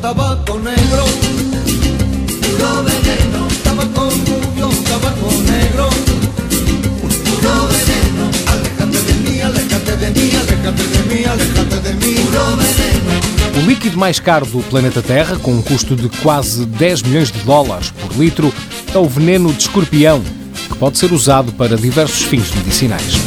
Tabaco negro, puro veneno. Tabaco rubio, tabaco negro, puro veneno. Aléjate de mí, aléjate de mí, aléjate de mí, aléjate de mí, puro veneno. O líquido mais caro do planeta Terra, com um custo de quase 10 milhões de dólares por litro, é o veneno de escorpião, que pode ser usado para diversos fins medicinais.